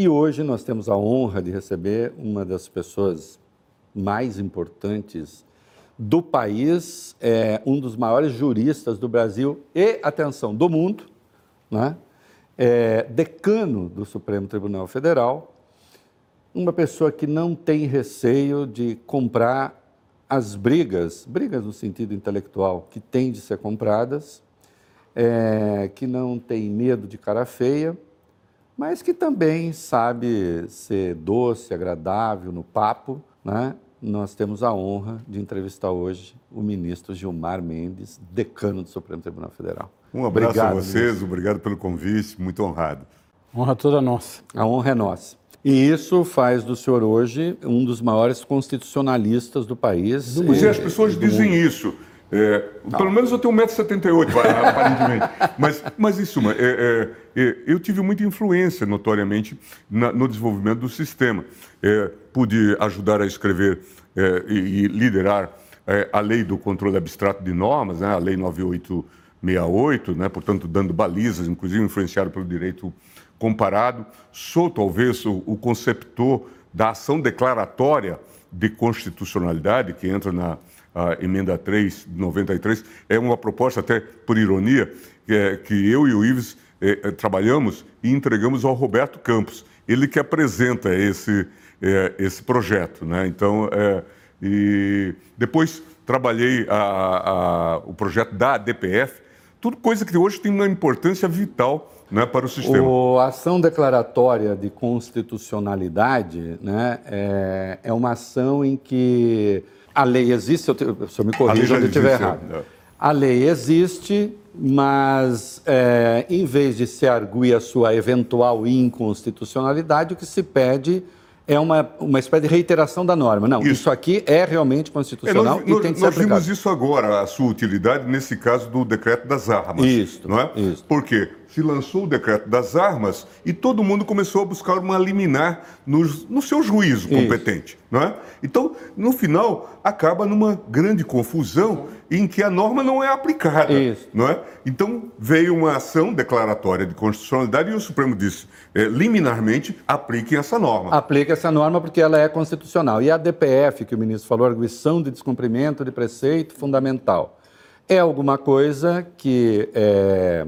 E hoje nós temos a honra de receber uma das pessoas mais importantes do país, é, um dos maiores juristas do Brasil e, atenção, do mundo, né? É, decano do Supremo Tribunal Federal, uma pessoa que não tem receio de comprar as brigas, brigas no sentido intelectual, que têm de ser compradas, é, que não tem medo de cara feia, mas que também sabe ser doce, agradável no papo, né? Nós temos a honra de entrevistar hoje o ministro Gilmar Mendes, decano do Supremo Tribunal Federal. Um abraço obrigado, a vocês, ministro. obrigado pelo convite, muito honrado. Honra toda nossa. A honra é nossa. E isso faz do senhor hoje um dos maiores constitucionalistas do país. Pois é, as pessoas dizem mundo. isso. É, pelo menos eu tenho 1,78m, aparentemente. mas, mas, em suma, é, é, é, eu tive muita influência, notoriamente, na, no desenvolvimento do sistema. É, pude ajudar a escrever é, e, e, liderar a lei do controle abstrato de normas, né, a Lei 9868, né, portanto, dando balizas, inclusive influenciado pelo direito comparado. Sou, talvez, o, o conceptor da ação declaratória de constitucionalidade, que entra na a emenda 3 de 93, é uma proposta, até por ironia, que, é, que eu e o Ives é, trabalhamos e entregamos ao Roberto Campos. Ele que apresenta esse, é, esse projeto. Né? Então, e depois trabalhei a, a, o projeto da ADPF, tudo coisa que hoje tem uma importância vital né, para o sistema. O, a ação declaratória de constitucionalidade né, é, é uma ação em que a lei existe, o senhor me corrija onde eu estiver errado. É. A lei existe, mas é, em vez de se arguir a sua eventual inconstitucionalidade, o que se pede é uma, uma espécie de reiteração da norma. Não, isso, isso aqui é realmente constitucional é, nós, e tem que ser Nós vimos isso agora, a sua utilidade nesse caso do decreto das armas. Isso. Não é? Isso. Por quê? Se lançou o decreto das armas e todo mundo começou a buscar uma liminar no, no seu juízo competente. Não é? Então, no final, acaba numa grande confusão em que a norma não é aplicada. Isso. Não é? Então, veio uma ação declaratória de constitucionalidade e o Supremo disse, é, liminarmente, apliquem essa norma. Aplique essa norma porque ela é constitucional. E a DPF, que o ministro falou, arguição de descumprimento de preceito fundamental, é alguma coisa que... É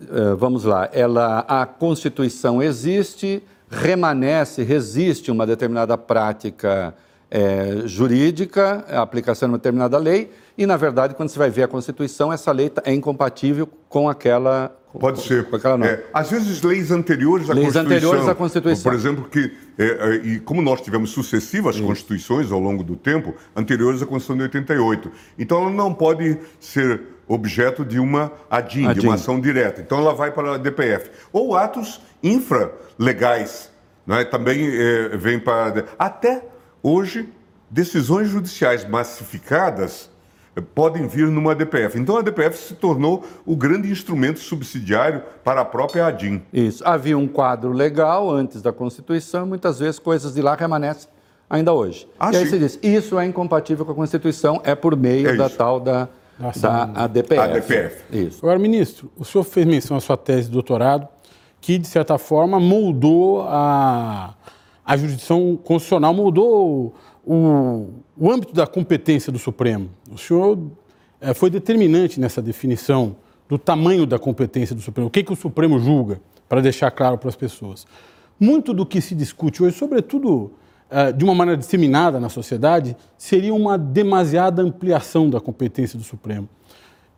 eh, vamos lá, ela, a Constituição existe, remanesce, resiste uma determinada prática é, jurídica, a aplicação de uma determinada lei, e, na verdade, quando você vai ver a Constituição, essa lei tá, é incompatível com aquela. Pode ser. Com aquela é, às vezes, leis anteriores à leis Constituição. anteriores à Constituição. Por exemplo, que, e como nós tivemos sucessivas Isso. Constituições ao longo do tempo, anteriores à Constituição de 88. Então, ela não pode ser objeto de uma ADIM, de uma ação direta. Então ela vai para a DPF. Ou atos infralegais, né? também é, vem para. Até hoje, decisões judiciais massificadas podem vir numa DPF. Então a DPF se tornou o grande instrumento subsidiário para a própria ADIM. Isso. Havia um quadro legal antes da Constituição, muitas vezes coisas de lá permanecem ainda hoje. Ah, e aí sim. você diz, isso é incompatível com a Constituição, é por meio é da tal da da ADPF. ADPF. Isso. Agora, ministro, o senhor fez menção à sua tese de doutorado, que, de certa forma, moldou a, a jurisdição constitucional, moldou o, o âmbito da competência do Supremo. O senhor é, foi determinante nessa definição do tamanho da competência do Supremo, o que, que o Supremo julga, para deixar claro para as pessoas. Muito do que se discute hoje, sobretudo eh, de uma maneira disseminada na sociedade, seria uma demasiada ampliação da competência do Supremo.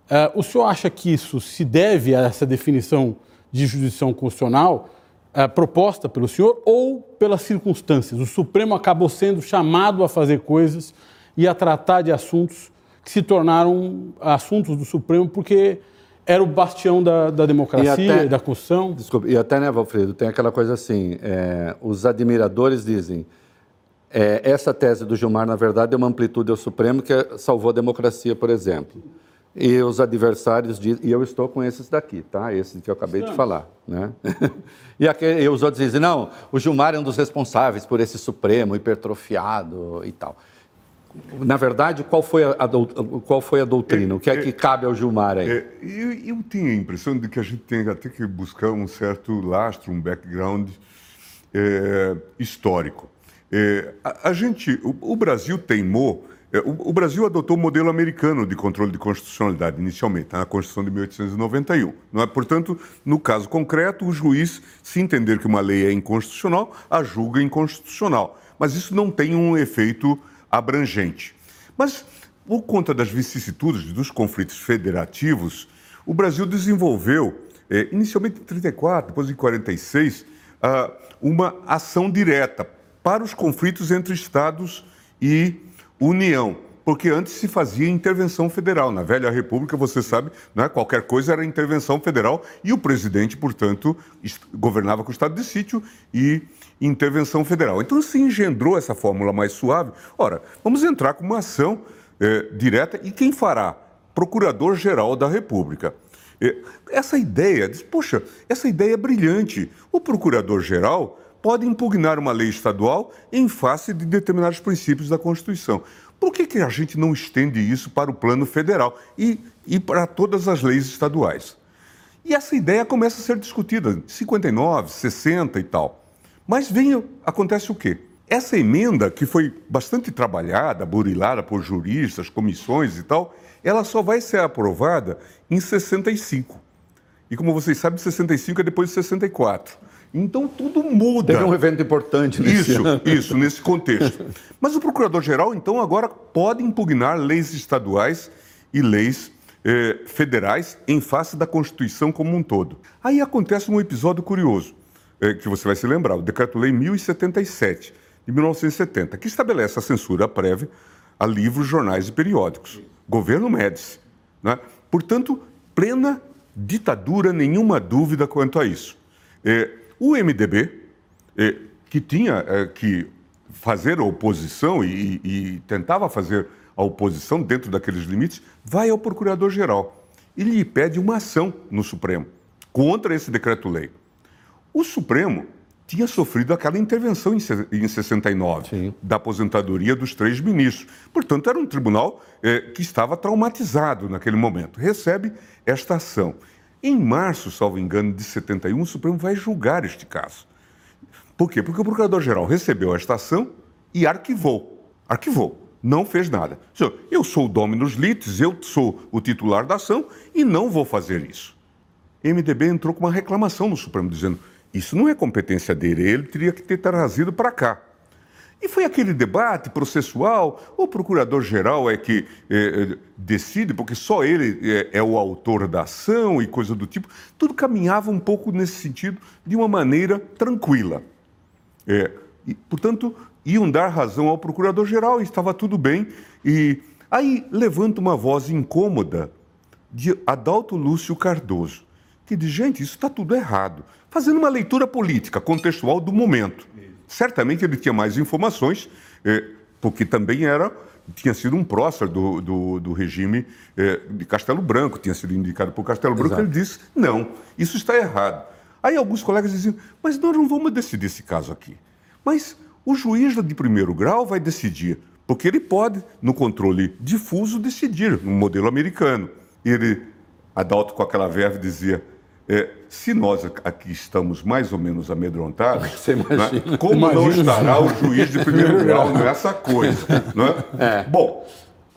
Eh, o senhor acha que isso se deve a essa definição de jurisdição constitucional eh, proposta pelo senhor ou pelas circunstâncias? O Supremo acabou sendo chamado a fazer coisas e a tratar de assuntos que se tornaram assuntos do Supremo porque era o bastião da, da democracia e, até, e da Constituição. Desculpa, e até, né, Valfredo, tem aquela coisa assim, é, os admiradores dizem é, essa tese do Gilmar, na verdade, é uma amplitude ao Supremo que salvou a democracia, por exemplo. E os adversários dizem, e eu estou com esses daqui, tá? Esses que eu acabei de falar, né? e, aquele, e os outros dizem, não, o Gilmar é um dos responsáveis por esse Supremo hipertrofiado e tal. Na verdade, qual foi a, a qual foi a doutrina? É, o que é, é, que cabe ao Gilmar aí? É, eu, eu tenho a impressão de que a gente tem até que buscar um certo lastro, um background é, histórico. É, a, a, gente, o, o Brasil teimou, é, o, o, Brasil adotou o modelo americano de controle de constitucionalidade inicialmente, na Constituição de 1891. Não é? Portanto, no caso concreto, o juiz, se entender que uma lei é inconstitucional, a julga inconstitucional. Mas isso não tem um efeito abrangente. Mas, por conta das vicissitudes dos conflitos federativos, o Brasil desenvolveu, é, inicialmente em 1934, depois em 1946, ah, uma ação direta para os conflitos entre Estados e União. Porque antes se fazia intervenção federal. Na velha República, você sabe, né, qualquer coisa era intervenção federal e o presidente, portanto, governava com o estado de sítio e intervenção federal. Então se engendrou essa fórmula mais suave. Ora, vamos entrar com uma ação é, direta e quem fará? Procurador-Geral da República. É, essa ideia, diz, poxa, essa ideia é brilhante. O procurador-geral pode impugnar uma lei estadual em face de determinados princípios da Constituição. Por que, que a gente não estende isso para o plano federal e, e para todas as leis estaduais? E essa ideia começa a ser discutida em 59, 60 e tal. Mas vem, acontece o quê? Essa emenda, que foi bastante trabalhada, burilada por juristas, comissões e tal, ela só vai ser aprovada em 65. E como vocês sabem, 65 é depois de 64. Então tudo muda. Teve um evento importante nesse Isso, ano. isso, nesse contexto. Mas o procurador-geral, então, agora pode impugnar leis estaduais e leis eh, federais em face da Constituição como um todo. Aí acontece um episódio curioso, eh, que você vai se lembrar, o Decreto-Lei 1077, de 1970, que estabelece a censura prévia a livros, jornais e periódicos. Governo Médici. Né? Portanto, plena ditadura, nenhuma dúvida quanto a isso. Eh, o MDB, eh, que tinha eh, que fazer oposição e, e, tentava fazer a oposição dentro daqueles limites, vai ao Procurador-Geral e lhe pede uma ação no Supremo contra esse decreto-lei. O Supremo tinha sofrido aquela intervenção em 69 Sim. da aposentadoria dos três ministros. Portanto, era um tribunal eh, que estava traumatizado naquele momento. Recebe esta ação. Em março, salvo engano, de 71, o Supremo vai julgar este caso. Por quê? Porque o Procurador-Geral recebeu esta ação e arquivou. Arquivou. Não fez nada. Eu sou o Dominus Litis, eu sou o titular da ação e não vou fazer isso. MDB entrou com uma reclamação no Supremo, dizendo isso não é competência dele, ele teria que ter trazido para cá. E foi aquele debate processual, o procurador-geral é que é, decide, porque só ele é, é, o autor da ação e coisa do tipo. Tudo caminhava um pouco nesse sentido, de uma maneira tranquila. É, e, portanto, iam dar razão ao procurador-geral estava tudo bem. E aí levanta uma voz incômoda de Adalto Lúcio Cardoso, que diz: gente, isso está tudo errado. Fazendo uma leitura política, contextual do momento. Certamente ele tinha mais informações, eh, porque também era tinha sido um prócer do, do, do regime eh, de Castelo Branco, tinha sido indicado por Castelo Branco, Exato. ele disse, não, isso está errado. Aí alguns colegas diziam, mas nós não vamos decidir esse caso aqui. Mas o juiz de primeiro grau vai decidir, porque ele pode, no controle difuso, decidir, no modelo americano. Ele, Adalto com aquela verve, dizia, é, se nós aqui estamos mais ou menos amedrontados, Você imagina. Né, como imagina não estará o juiz de primeiro grau nessa coisa? É? É. Bom,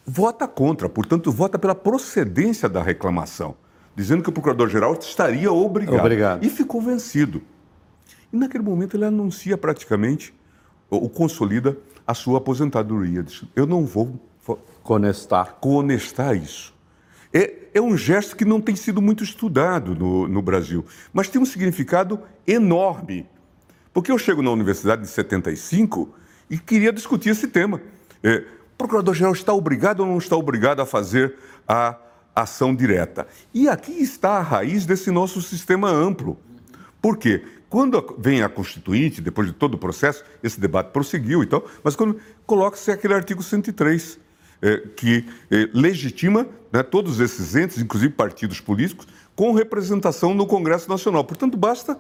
vota contra, portanto, vota pela procedência da reclamação, dizendo que o procurador-geral estaria obrigado. obrigado. E ficou vencido. E naquele momento ele anuncia praticamente, ou consolida a sua aposentadoria. Diz, eu não vou conestar. conestar isso. É, é um gesto que não tem sido muito estudado no, no Brasil, mas tem um significado enorme. Porque eu chego na universidade em 75 e queria discutir esse tema. É, o procurador-geral está obrigado ou não está obrigado a fazer a ação direta? E aqui está a raiz desse nosso sistema amplo. Por quê? Quando vem a Constituinte, depois de todo o processo, esse debate prosseguiu e tal, mas quando coloca-se aquele artigo 103, é, que é, legitima né, todos esses entes, inclusive partidos políticos, com representação no Congresso Nacional. Portanto, basta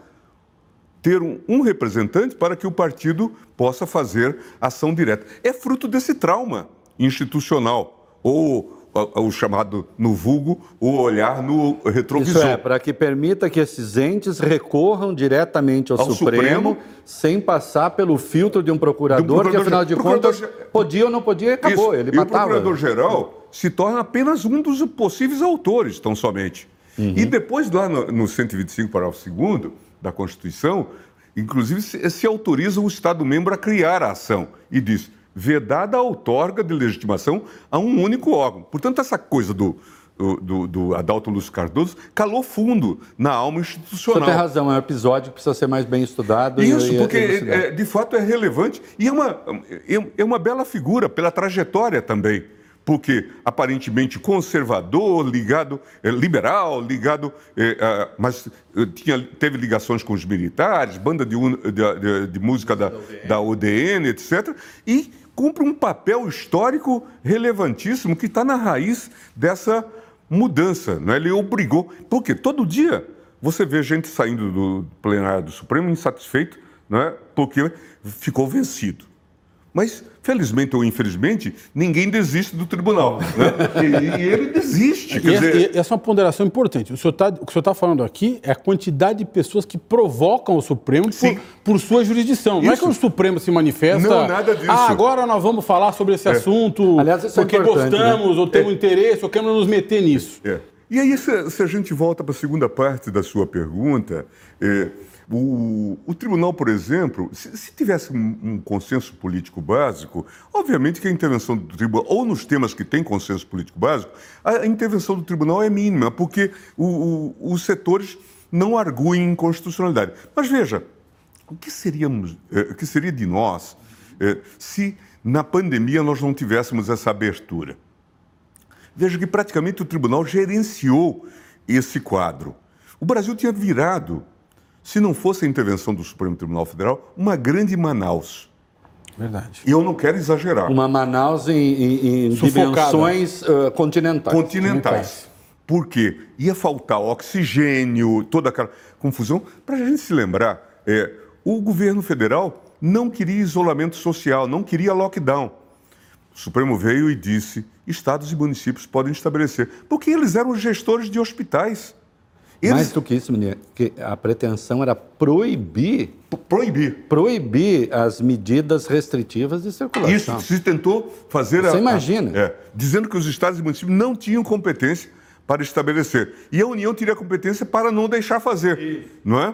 ter um, um, representante para que o partido possa fazer ação direta. É fruto desse trauma institucional ou o, chamado no vulgo, o olhar no retrovisor. Isso é, para que permita que esses entes recorram diretamente ao, Ao Supremo, Supremo. sem passar pelo filtro de um procurador, De um procurador- que afinal de procurador- contas podia ou não podia, acabou, Isso. ele e matava. o procurador-geral se torna apenas um dos possíveis autores, tão somente. Uhum. E depois, lá no, no 125, parágrafo 2 da Constituição, inclusive se, se autoriza o Estado-membro a criar a ação e diz vedada a outorga de legitimação a um único órgão. Portanto, essa coisa do, do, do, Adalto Lúcio Cardoso calou fundo na alma Você institucional. tem razão, é um episódio que precisa ser mais bem estudado. e- Isso, e- porque elucidado. é, de fato é relevante e é uma, é, é uma bela figura pela trajetória também. Porque aparentemente conservador, ligado, é, liberal, ligado, é, a- mas é, tinha, teve ligações com os militares, banda de, de- de- de música da, da UDN, etc. E cumpre um papel histórico relevantíssimo que está na raiz dessa mudança. Né? Ele obrigou. Porque todo dia você vê gente saindo do plenário do Supremo insatisfeito, né? porque ficou vencido. Mas, felizmente ou infelizmente, ninguém desiste do tribunal. Né? E, e ele desiste. E Quer essa, dizer, e essa é uma ponderação importante. O, senhor tá, o que o senhor está falando aqui é a quantidade de pessoas que provocam o Supremo por, por sua jurisdição. Não é Isso. que o Supremo se manifesta. Não, nada disso. É. Ah, agora nós vamos falar sobre esse assunto Aliás, isso é porque importante, gostamos, ou temos interesse, ou queremos nos meter nisso. É. E aí, se, se a gente volta para a segunda parte da sua pergunta, é, o, o tribunal, por exemplo, se, se tivesse um, um consenso político básico, obviamente que a intervenção do tribunal, ou nos temas que tem consenso político básico, a, a intervenção do tribunal é mínima, porque o- o- os setores não arguem inconstitucionalidade. Mas veja, o que, seríamos, eh, o que seria de nós eh, se na pandemia nós não tivéssemos essa abertura? Veja que praticamente o tribunal gerenciou esse quadro. O Brasil tinha virado, se não fosse a intervenção do Supremo Tribunal Federal, uma grande Manaus. Verdade. E eu não quero exagerar. Uma Manaus em, em- em dimensões ah, continentais. continentais. Por quê? Ia faltar oxigênio, toda aquela confusão. Para a gente se lembrar, é, o governo federal não queria isolamento social, não queria lockdown. O Supremo veio e disse: estados e municípios podem estabelecer, porque eles eram os gestores de hospitais. Eles Mais do que isso, menina, que a pretensão era proibir, proibir. proibir as medidas restritivas de circulação. Isso se tentou fazer. Você imagina. é, dizendo que os estados e municípios não tinham competência para estabelecer. E a União teria competência para não deixar fazer. Não é?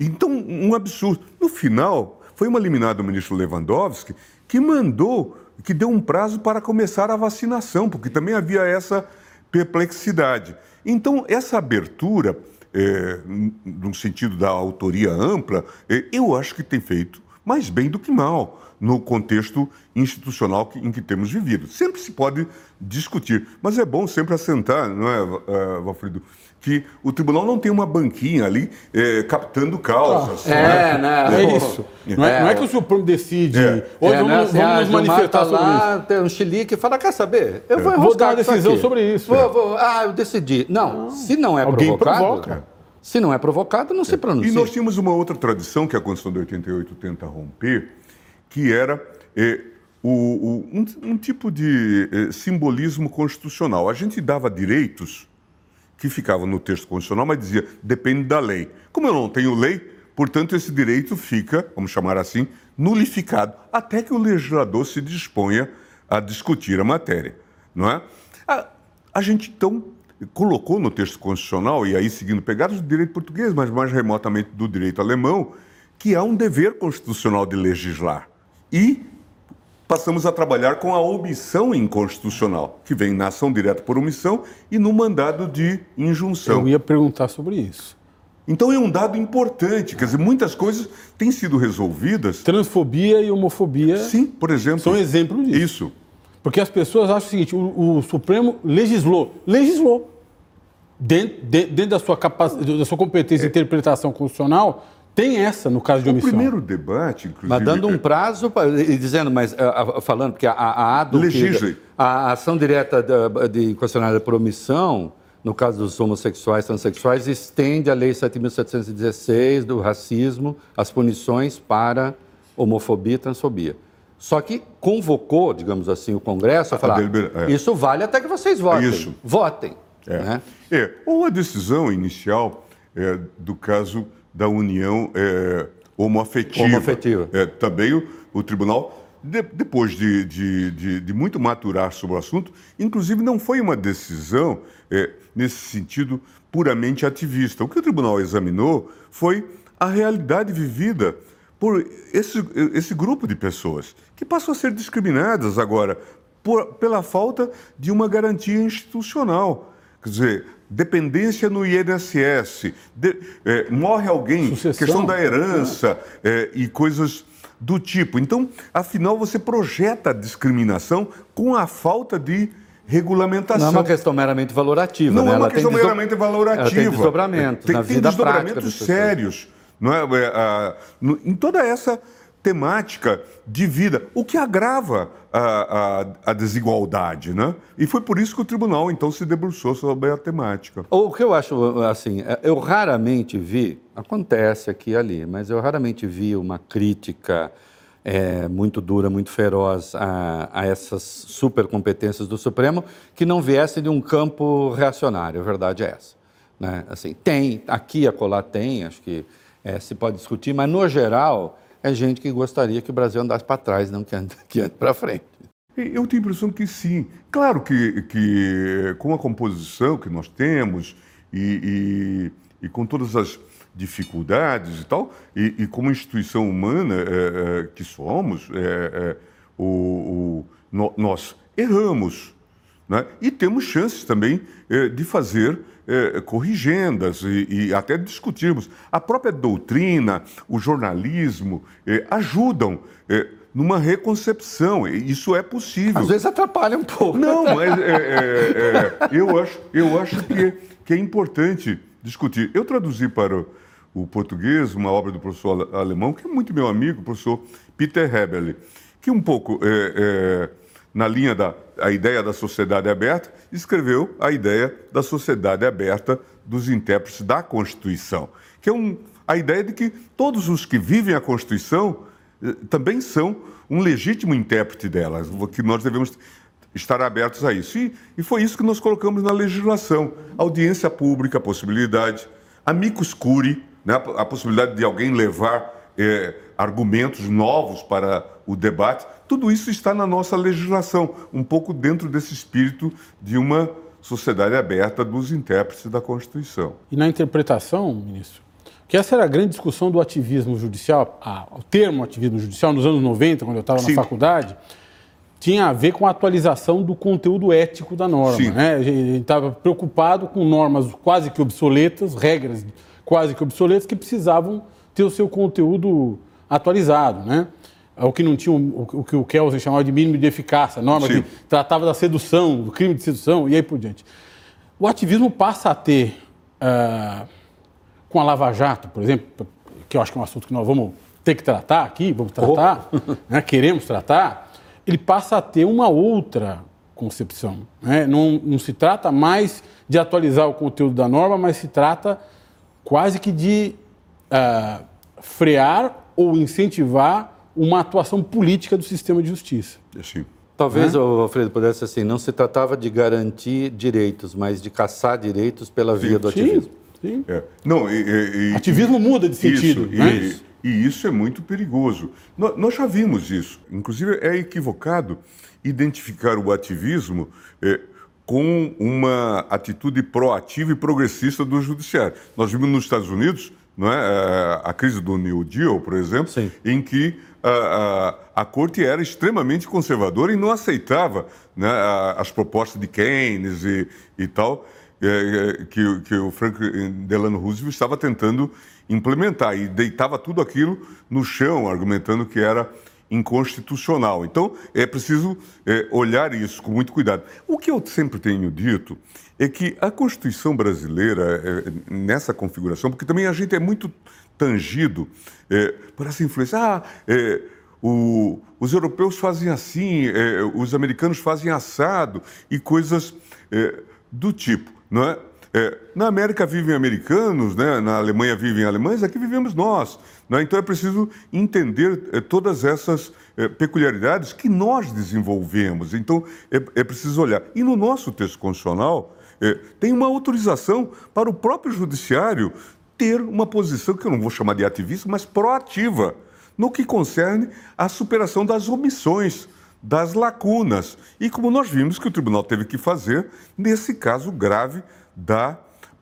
Então, um absurdo. No final, foi uma liminar do ministro Lewandowski que mandou, que deu um prazo para começar a vacinação, porque também havia essa perplexidade. Então, essa abertura, é, no sentido da autoria ampla, é, eu acho que tem feito mais bem do que mal no contexto institucional que- em que temos vivido. Sempre se pode discutir, mas é bom sempre assentar, não é, eh, Valfrido, que o tribunal não tem uma banquinha ali eh, captando causas. É, né? né? É isso. Não é, não é que o Supremo decide. É. Hoje É, vamos, né, vamos a nos manifestar tá sobre isso. lá, tem um chilique e fala, quer saber? Eu vou Vou dar uma isso decisão aqui. sobre isso. Vou, vou. Ah, eu decidi. Não, se não é Alguém provocado, provoca. Se não é provocado, não se E pronuncia. nós tínhamos uma outra tradição que a Constituição de 88 tenta romper, que era eh, o- o- um, um tipo de eh, simbolismo constitucional. A gente dava direitos que ficavam no texto constitucional, mas dizia depende da lei. Como eu não tenho lei, portanto esse direito fica, vamos chamar assim, nulificado, até que o legislador se disponha a discutir a matéria, não é? A, a gente então colocou no texto constitucional e aí seguindo pegadas do direito português, mas mais remotamente do direito alemão, que há um dever constitucional de legislar. E passamos a trabalhar com a omissão inconstitucional, que vem na ação direta por omissão e no mandado de injunção. Eu ia perguntar sobre isso. Então é um dado importante, quer dizer, muitas coisas têm sido resolvidas. Transfobia e homofobia Sim, por exemplo. são exemplos disso. Isso. Porque as pessoas acham o seguinte: o, o Supremo legislou. Legislou. Dentro, de- dentro da, sua capacidade, da sua competência de interpretação constitucional, tem essa no caso de O omissão. primeiro debate, inclusive. Mas dando um é- prazo, pra- e dizendo, mas ah, falando, porque a, a, que- Legisle. a ação direta da- de inconstitucionalidade por omissão, no caso dos homossexuais, transexuais, estende a Lei 7.716 do racismo, as punições para homofobia e transfobia. Só que convocou, digamos assim, o Congresso a falar: delibera- é. isso vale até que vocês votem. Isso. Votem. É. né? É, ou a decisão inicial é, do caso da união é, homoafetiva. Homoafetiva. É, também o, o tribunal, de- depois de, de, de- de muito maturar sobre o assunto, inclusive não foi uma decisão é, nesse sentido puramente ativista. O que o tribunal examinou foi a realidade vivida por esse, esse grupo de pessoas que passam a ser discriminadas agora por- pela falta de uma garantia institucional. Quer dizer, dependência no INSS, de- eh, morre alguém, Sucessão. questão da herança eh, e coisas do tipo. Então, afinal, você projeta a discriminação com a falta de regulamentação. Não é uma questão meramente valorativa. Não né? é uma Ela questão meramente valorativa. Ela tem desdobramentos Tem, na tem desdobramentos sérios. Não é? É, a- em toda essa temática de vida, o que agrava a, a- a desigualdade. Né? E foi por isso que o tribunal, então, se debruçou sobre a temática. O que eu acho, assim, é, eu raramente vi, acontece aqui e ali, mas eu raramente vi uma crítica é, muito dura, muito feroz a, a essas supercompetências do Supremo que não viesse de um campo reacionário, a verdade é essa. Né? Assim, tem, aqui e acolá tem, acho que é, se pode discutir, mas no geral é gente que gostaria que o Brasil andasse para trás, não que ande, que ande para frente. Eu tenho a impressão que sim. Claro que, que com a composição que nós temos e, e- e com todas as dificuldades e tal, e, e como instituição humana é, é, que somos, é, é, o, o- no- nós erramos. né? E temos chances também é, de fazer é, corrigendas e, e até discutirmos. A própria doutrina, o jornalismo é, ajudam é, numa reconcepção. E Isso é possível. Às vezes atrapalha um pouco. Não, mas eu acho, eu acho que, que é importante discutir. Eu traduzi para o, português uma obra do professor ale- alemão, que é muito meu amigo, o professor Peter Hebel, que um pouco na linha da a ideia da sociedade aberta, escreveu a ideia da sociedade aberta dos intérpretes da Constituição, que é um, a ideia de que todos os que vivem a Constituição eh, também são um legítimo intérprete delas, que nós devemos estar abertos a isso. E, e foi isso que nós colocamos na legislação: audiência pública, a possibilidade, amicus curi, né, a, a possibilidade de alguém levar eh, argumentos novos para o debate. Tudo isso está na nossa legislação, um pouco dentro desse espírito de uma sociedade aberta dos intérpretes da Constituição. E na interpretação, ministro, que essa era a grande discussão do ativismo judicial, a- o termo ativismo judicial, nos anos 90, quando eu estava na faculdade, tinha a ver com a atualização do conteúdo ético da norma. Sim. Né? A gente estava preocupado com normas quase que obsoletas, regras quase que obsoletas, que precisavam ter o seu conteúdo atualizado. Né? O que não tinha o, o que o Kelsen chamava de mínimo de eficácia, norma Sim. que tratava da sedução, do crime de sedução e aí por diante. O ativismo passa a ter, ah, com a Lava Jato, por exemplo, que eu acho que é um assunto que nós vamos ter que tratar aqui, vamos tratar, né, queremos tratar, ele passa a ter uma outra concepção. né? Não, não se trata mais de atualizar o conteúdo da norma, mas se trata quase que de ah, frear ou incentivar uma atuação política do sistema de justiça. Assim. Talvez, ô, Alfredo, pudesse assim, não se tratava de garantir direitos, mas de caçar direitos pela via do ativismo. Sim, sim. É. Não, e, e- e- Ativismo muda de sentido. Isso, né? e, e isso é muito perigoso. Nós já vimos isso. Inclusive, é equivocado identificar o ativismo eh, com uma atitude proativa e progressista do judiciário. Nós vimos nos Estados Unidos não é, a, a crise do New Deal, por exemplo, Sim. em que a, a, a corte era extremamente conservadora e não aceitava né, as propostas de Keynes e, e tal, é, é, que, que o Franklin Delano Roosevelt estava tentando implementar e deitava tudo aquilo no chão, argumentando que era inconstitucional. Então, é preciso é, olhar isso com muito cuidado. O que eu sempre tenho dito é que a Constituição brasileira, é, nessa configuração, porque também a gente é muito tangido é, por essa influência. Ah, é, o- os europeus fazem assim, é, os americanos fazem assado e coisas é, do tipo, não é? é, na América vivem americanos, né? na Alemanha vivem alemães, aqui vivemos nós. Né? Então é preciso entender é, todas essas peculiaridades que nós desenvolvemos. Então é, preciso olhar. E no nosso texto constitucional tem uma autorização para o próprio judiciário ter uma posição que eu não vou chamar de ativista, mas proativa no que concerne à superação das omissões das lacunas. E como nós vimos que o tribunal teve que fazer nesse caso grave da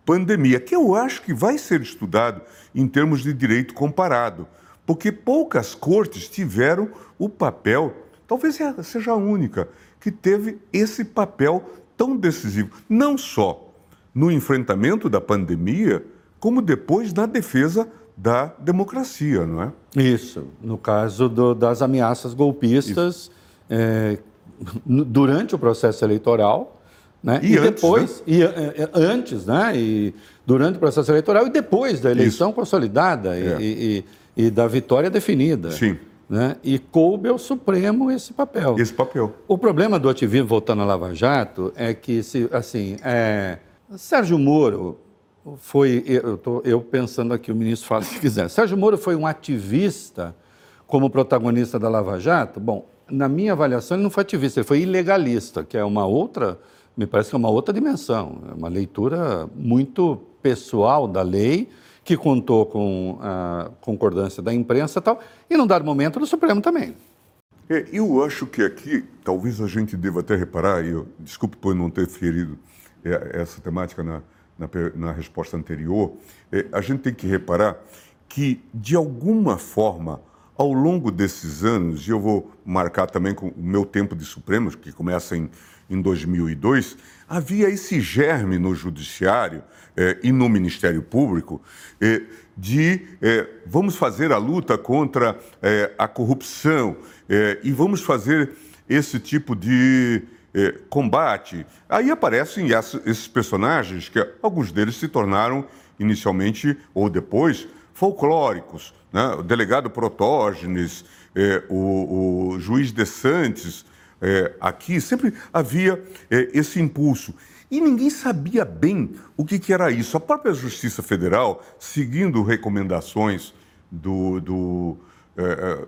pandemia, que eu acho que vai ser estudado em termos de direito comparado, porque poucas cortes tiveram o papel, talvez seja a única, que teve esse papel tão decisivo, não só no enfrentamento da pandemia, como depois na defesa da democracia, não é? Isso. No caso do, das ameaças golpistas, é, durante o processo eleitoral, né? E, e antes, depois, né? e é, é, antes, né? E durante o processo eleitoral e depois da eleição Isso. consolidada é. e, e, e, da vitória definida. Sim. Né? E coube ao Supremo esse papel. Esse papel. O problema do ativismo, voltando à Lava Jato, é que, se, assim, é, Sérgio Moro foi, eu estou eu pensando aqui, o ministro fala se quiser. Sérgio Moro foi um ativista como protagonista da Lava Jato? Bom, na minha avaliação, ele não foi ativista, ele foi ilegalista, que é uma outra, me parece que é uma outra dimensão, é uma leitura muito pessoal da lei, que contou com a concordância da imprensa e tal, e num dado momento do Supremo também. É, eu acho que aqui, talvez a gente deva até reparar, e eu, desculpe por não ter ferido é, essa temática na, na, na resposta anterior, é, a gente tem que reparar que, de alguma forma, ao longo desses anos, e eu vou marcar também com o meu tempo de Supremos, que começa em, em 2002, havia esse germe no Judiciário eh, e no Ministério Público eh, de eh, vamos fazer a luta contra a corrupção e vamos fazer esse tipo de combate. Aí aparecem esses personagens que alguns deles se tornaram inicialmente ou depois folclóricos, né? o delegado Protógenes, é, o, o, juiz de Santos, é, aqui sempre havia é, esse impulso. E ninguém sabia bem o que, que, era isso. A própria Justiça Federal, seguindo recomendações do, do, é, é,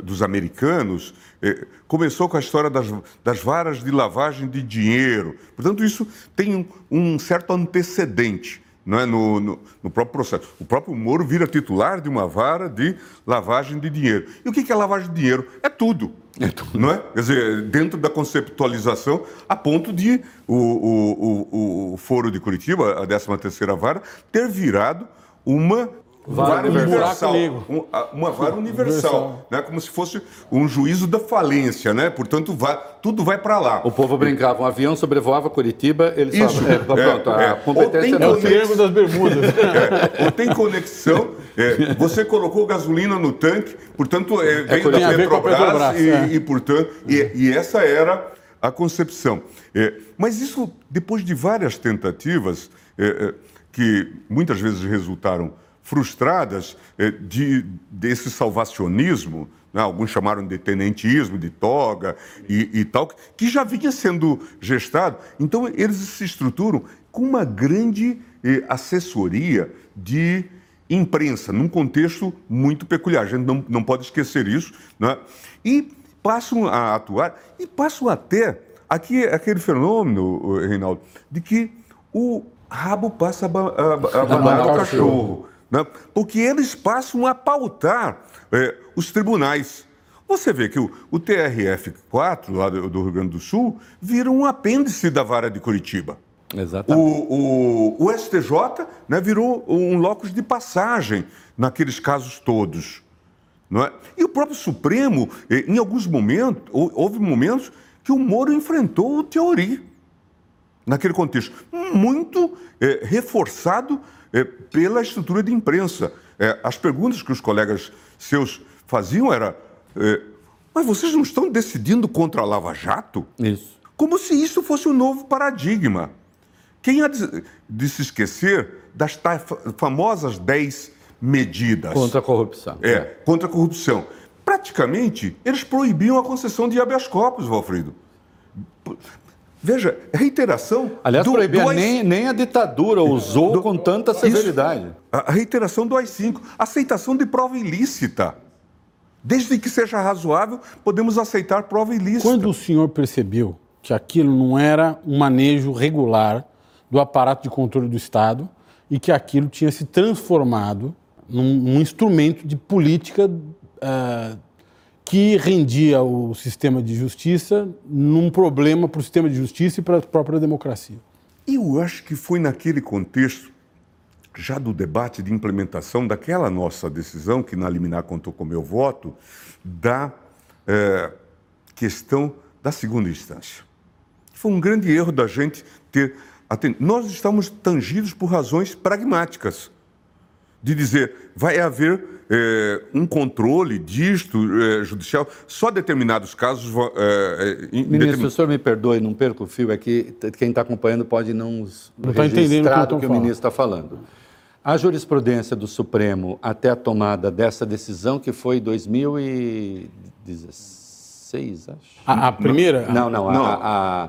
dos americanos, é, começou com a história das, das, varas de lavagem de dinheiro. Portanto, isso tem um, um certo antecedente não é, no, no, no, próprio processo. O próprio Moro vira titular de uma vara de lavagem de dinheiro. E o que é lavagem de dinheiro? É tudo. É tudo. Não é? Quer dizer, dentro da conceptualização, a ponto de o, o, o, o Foro de Curitiba, a 13ª Vara, ter virado uma vara universal. Um, uma vara universal, né? como se fosse um juízo da falência, né? Portanto, vai, tudo vai para lá. O povo brincava, um avião sobrevoava Curitiba, eles Isso, falavam, é, pronto, é, a competência é o termo das bermudas. É, ou tem conexão, é, você colocou gasolina no tanque, portanto, é, é veio da Petrobras, Petrobras e, e, portanto, e, e, essa era a concepção. mas isso, depois de várias tentativas, que muitas vezes resultaram frustradas eh, de, desse salvacionismo, né? alguns chamaram de tenentismo, de toga e, e, tal, que já vinha sendo gestado. Então, eles se estruturam com uma grande eh, assessoria de imprensa, num contexto muito peculiar. A gente não, não pode esquecer isso. Né? E passam a atuar, e passam até aqui aquele fenômeno, Reinaldo, de que o rabo passa a, a, a, a do cachorro né? porque eles passam a pautar é, os tribunais. Você vê que o, o TRF-4, lá do, do, Rio Grande do Sul, vira um apêndice da vara de Curitiba. Exatamente. O, o, o STJ né, virou um locus de passagem naqueles casos todos. Não é? E o próprio Supremo, é, em alguns momentos, houve momentos que o Moro enfrentou o Teori, naquele contexto, muito é, reforçado é, pela estrutura de imprensa. É, as perguntas que os colegas seus faziam era: é, mas vocês não estão decidindo contra a Lava Jato? Isso. Como se isso fosse um novo paradigma. Quem há de, de se esquecer das famosas 10 medidas? Contra a corrupção. É, contra a corrupção. Praticamente, eles proibiam a concessão de habeas corpus, Valfrido. Veja, reiteração. Aliás, do, proibia, do AI- nem, nem a ditadura usou do- com tanta severidade. A reiteração do AI-5, aceitação de prova ilícita. Desde que seja razoável, podemos aceitar prova ilícita. Quando o senhor percebeu que aquilo não era um manejo regular do aparato de controle do Estado e que aquilo tinha se transformado num, num instrumento de política ah, que rendia o sistema de justiça num problema para o sistema de justiça e para a própria democracia? Eu acho que foi naquele contexto, já do debate de implementação daquela nossa decisão, que na liminar contou com meu voto, da eh, questão da segunda instância. Foi um grande erro da gente ter. Nós estamos tangidos por razões pragmáticas. De dizer, vai haver eh, um controle disto eh, judicial, só determinados casos. eh, em Ministro, determin- o senhor me perdoe, não perca o fio, é que quem está acompanhando pode não, Não tá entendendo o que registrar que o ministro está falando. A jurisprudência do Supremo até a tomada dessa decisão, que foi em 2016, acho. A, a primeira? Não, não, a- Não. a- a-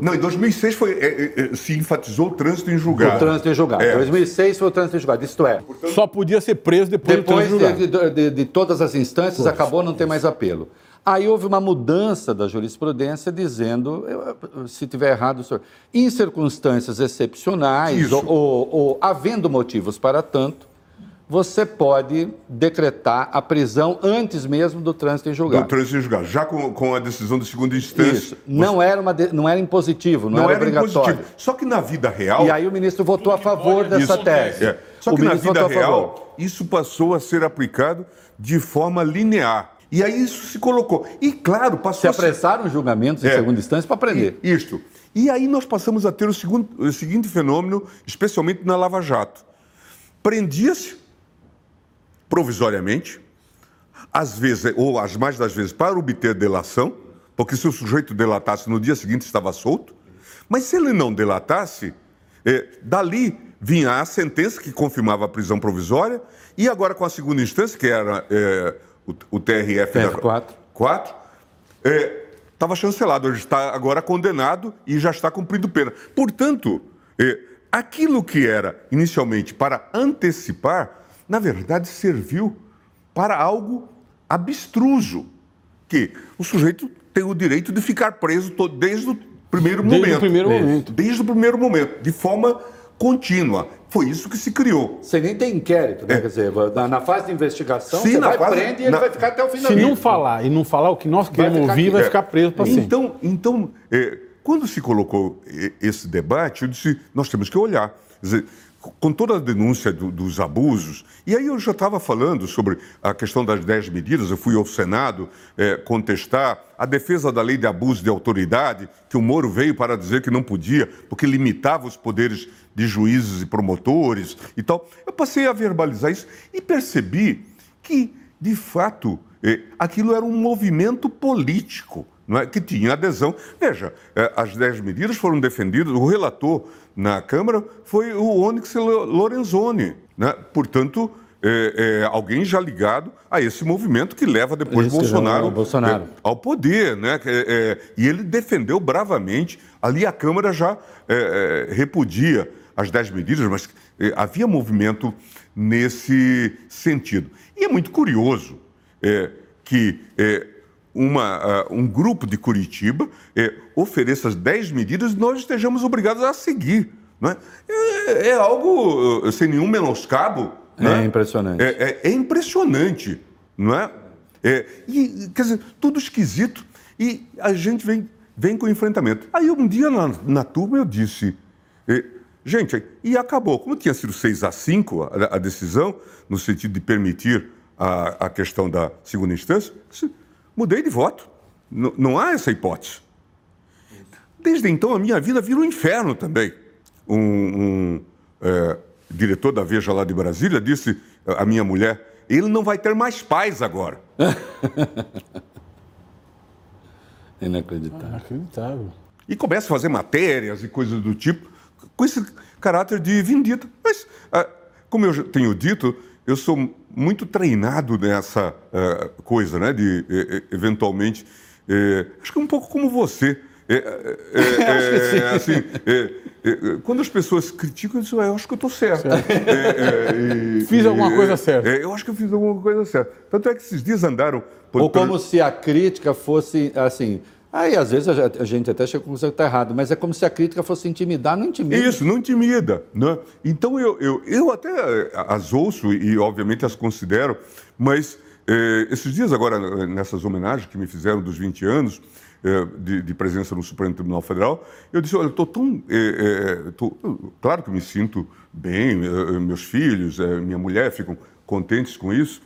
Não, em 2006 foi, eh, eh, se enfatizou o trânsito em julgado. o trânsito em julgado. É. 2006 foi o trânsito em julgado, isto é, Só podia ser preso depois, depois do trânsito de, julgado. de- de- de todas as instâncias, acabou não ter mais apelo. Aí houve uma mudança da jurisprudência dizendo, se tiver errado, senhor, em circunstâncias excepcionais ou, ou- ou havendo motivos para tanto, você pode decretar a prisão antes mesmo do trânsito em Do julgado. trânsito em julgado. Já com, com a decisão de segunda instância. Isso. Não era, uma de- não era impositivo, não, Não era, era obrigatório. impositivo. Só que na vida real. E aí o ministro votou a favor dessa Isso. tese. É. Só O que na ministro vida votou a favor. real, isso passou a ser aplicado de forma linear. E aí isso se colocou. E claro, Se passou a ser. apressaram julgamentos em É. segunda instância para prender. I- Isto. E aí nós passamos a ter o, segundo, o seguinte fenômeno, especialmente na Lava Jato. Prendia-se provisoriamente, às vezes, ou as mais das vezes, para obter delação, porque se o sujeito delatasse no dia seguinte estava solto, mas se ele não delatasse, eh, dali vinha a sentença que confirmava a prisão provisória, e agora com a segunda instância, que era eh, o, o TRF da- TRF4. 4, estava chancelado, ele está agora condenado e já está cumprindo pena. Portanto, é, aquilo que era inicialmente para antecipar, na verdade serviu para algo abstruso, que o sujeito tem o direito de ficar preso to- desde o primeiro Desde momento. o primeiro momento. Desde o primeiro momento, de forma contínua. Foi isso que se criou. Você nem tem inquérito, né? Quer dizer, na, na fase de investigação, Sim, você na vai, fase- prende e ele na- vai ficar até o fim da Se não falar e não falar o que nós queremos ouvir, aqui. vai É. ficar preso para sempre. Então, então é, quando se colocou esse debate, eu disse, nós temos que olhar. Quer dizer, com toda a denúncia do- dos abusos, e aí eu já estava falando sobre a questão das 10 medidas, eu fui ao Senado é, contestar a defesa da lei de abuso de autoridade, que o Moro veio para dizer que não podia, porque limitava os poderes de juízes e promotores e tal. Eu passei a verbalizar isso e percebi que, de fato, eh, aquilo era um movimento político. É? que tinha adesão. Veja, eh, as 10 medidas foram defendidas, o relator na Câmara foi o Onyx Lo- Lorenzoni. Né? Portanto, eh, eh, alguém já ligado a esse movimento que leva depois Esse, Bolsonaro, o Bolsonaro. eh, ao poder. Né? Que, eh, e ele defendeu bravamente. Ali a Câmara já repudia as 10 medidas, mas havia movimento nesse sentido. E é muito curioso que uma, ah, um grupo de Curitiba eh, ofereça as 10 medidas e nós estejamos obrigados a seguir. Não é? É, é algo eh, sem nenhum menoscabo. não É impressionante. É, é- é impressionante, não é? É, e, quer dizer, tudo esquisito. E a gente vem, vem com enfrentamento. Aí um dia na, na turma eu disse, eh, gente, e acabou. Como tinha sido 6 a 5 a, a decisão, no sentido de permitir a, a questão da segunda instância, disse, mudei de voto. N- não há essa hipótese. Desde então, a minha vida vira um inferno também. Um, um, é, diretor da Veja lá de Brasília disse à minha mulher: ele não vai ter mais paz agora. Inacreditável. Inacreditável. E começa a fazer matérias e coisas do tipo, com esse caráter de vindita. Mas, como eu já tenho dito, eu sou muito treinado nessa ah, coisa, né? De, eh, eh, eventualmente, eh, acho que um pouco como você, é, é, é, assim, quando as pessoas criticam, eu digo, eu acho que eu estou certo. E, fiz alguma coisa certa. eu acho que eu fiz alguma coisa certa. Tanto é que esses dias andaram... Por, Ou como por... se a crítica fosse, assim... Aí, às vezes, a gente até chega com conclusão que está errado, mas é como se a crítica fosse intimidar, não intimida. Isso, não intimida. Né? Então, eu, eu, eu até as ouço e, obviamente, as considero, mas eh, esses dias agora, nessas homenagens que me fizeram dos 20 anos eh, de, de, presença no Supremo Tribunal Federal, eu disse, olha, estou tão... Eh, tô, claro que me sinto bem, meus filhos, minha mulher ficam contentes com isso.